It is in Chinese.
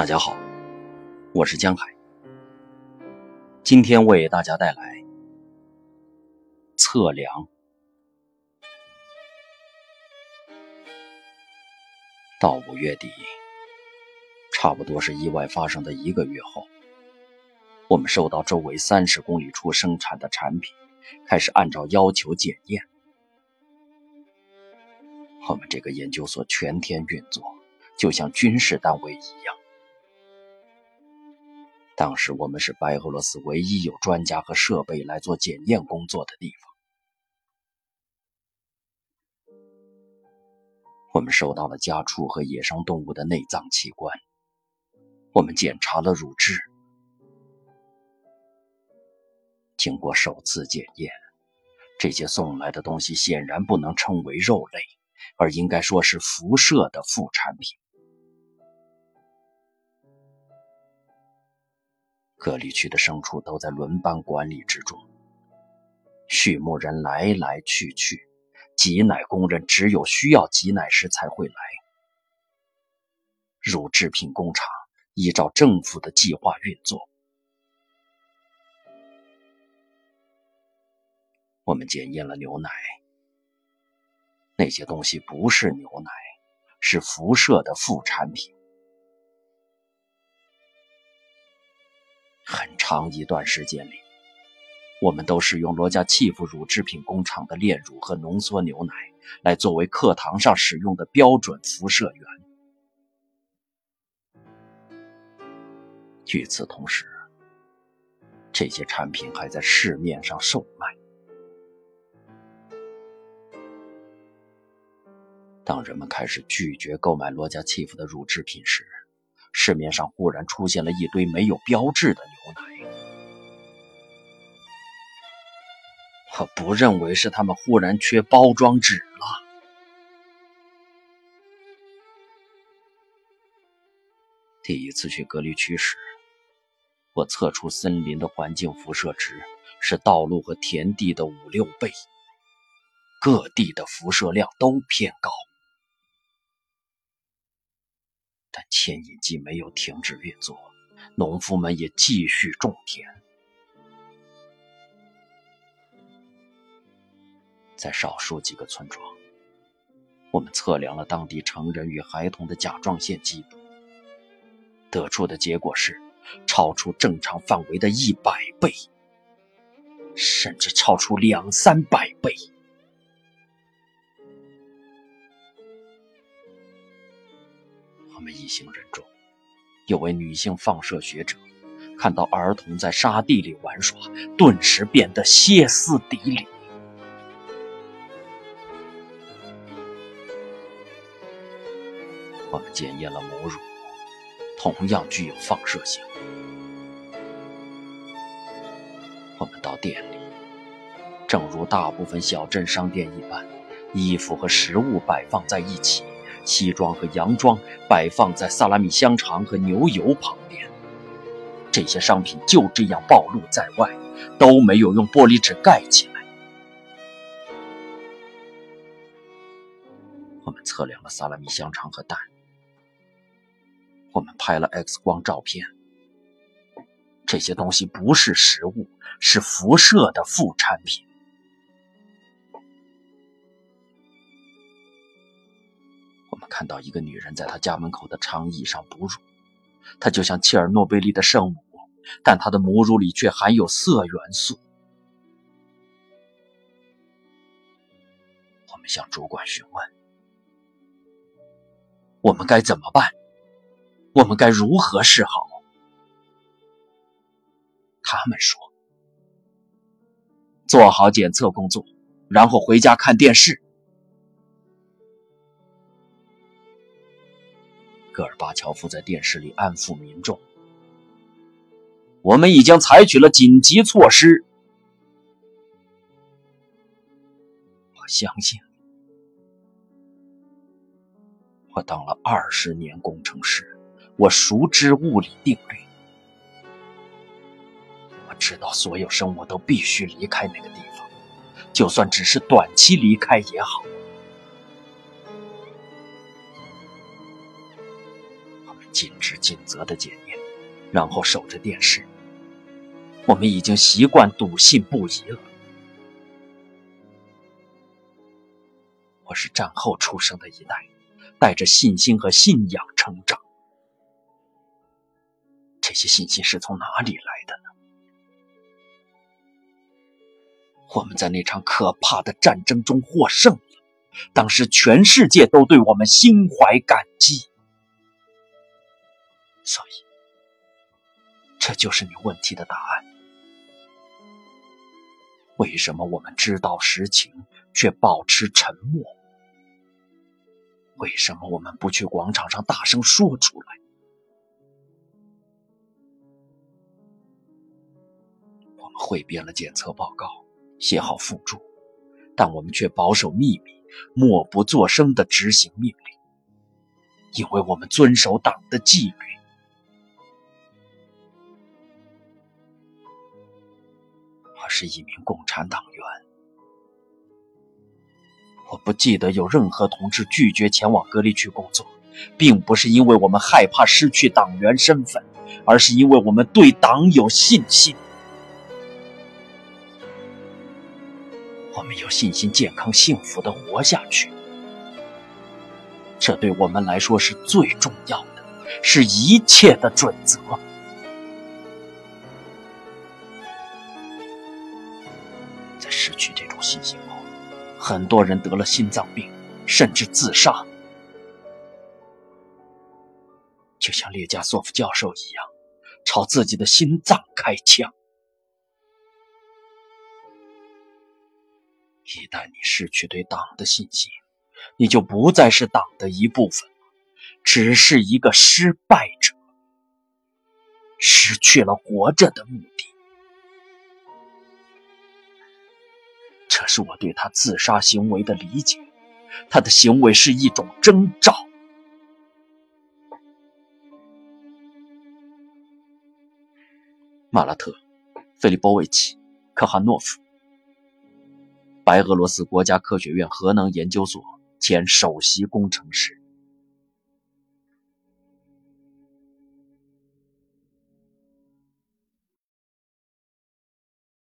大家好，我是江海，今天为大家带来测量。到五月底，差不多是意外发生的一个月后，我们收到周围三十公里处生产的产品，开始按照要求检验。我们这个研究所全天运作，就像军事单位一样。当时我们是白俄罗斯唯一有专家和设备来做检验工作的地方。我们收到了家畜和野生动物的内脏器官，我们检查了乳汁。经过首次检验，这些送来的东西显然不能称为肉类，而应该说是辐射的副产品。隔离区的牲畜都在轮班管理之中，畜牧人来来去去，挤奶工人只有需要挤奶时才会来。乳制品工厂依照政府的计划运作。我们检验了牛奶，那些东西不是牛奶，是辐射的副产品。很长一段时间里，我们都使用罗家契夫乳制品工厂的炼乳和浓缩牛奶来作为课堂上使用的标准辐射源。与此同时，这些产品还在市面上售卖。当人们开始拒绝购买罗家契夫的乳制品时，市面上忽然出现了一堆没有标志的我不认为是他们忽然缺包装纸了。第一次去隔离区时，我测出森林的环境辐射值是道路和田地的五六倍，各地的辐射量都偏高。但牵引机没有停止运作，农夫们也继续种田。在少数几个村庄，我们测量了当地成人与孩童的甲状腺激度，得出的结果是超出正常范围的一百倍，甚至超出两三百倍。我们一行人中，有位女性放射学者，看到儿童在沙地里玩耍，顿时变得歇斯底里。检验了母乳，同样具有放射性。我们到店里，正如大部分小镇商店一般，衣服和食物摆放在一起。西装和洋装摆放在萨拉米香肠和牛油旁边，这些商品就这样暴露在外，都没有用玻璃纸盖起来。我们测量了萨拉米香肠和蛋，我们拍了 X 光照片，这些东西不是食物，是辐射的副产品。我们看到一个女人在她家门口的长椅上哺乳，她就像切尔诺贝利的圣母，但她的母乳里却含有铯元素。我们向主管询问：“我们该怎么办？我们该如何是好？”他们说：“做好检测工作，然后回家看电视。”戈尔巴乔夫在电视里安抚民众：“我们已经采取了紧急措施。”我相信，我当了二十年工程师，我熟知物理定律。我知道所有生物都必须离开那个地方，就算只是短期离开也好。我们尽职尽责的检验，然后守着电视。我们已经习惯笃信不疑了。我是战后出生的一代，带着信心和信仰成长。这些信心是从哪里来的呢？我们在那场可怕的战争中获胜了，当时全世界都对我们心怀感激。所以，这就是你问题的答案。为什么我们知道实情却保持沉默？为什么我们不去广场上大声说出来？汇编了检测报告，写好附注，但我们却保守秘密，默不作声的执行命令，因为我们遵守党的纪律。我是一名共产党员。我不记得有任何同志拒绝前往隔离区工作，并不是因为我们害怕失去党员身份，而是因为我们对党有信心。我们有信心健康幸福的活下去，这对我们来说是最重要的，是一切的准则。在失去这种信心后，很多人得了心脏病，甚至自杀。就像列加索夫教授一样，朝自己的心脏开枪。一旦你失去对党的信心，你就不再是党的一部分，只是一个失败者，失去了活着的目的。这是我对他自杀行为的理解，他的行为是一种征兆。马拉特·菲利波维奇·科哈诺夫，白俄罗斯国家科学院核能研究所前首席工程师。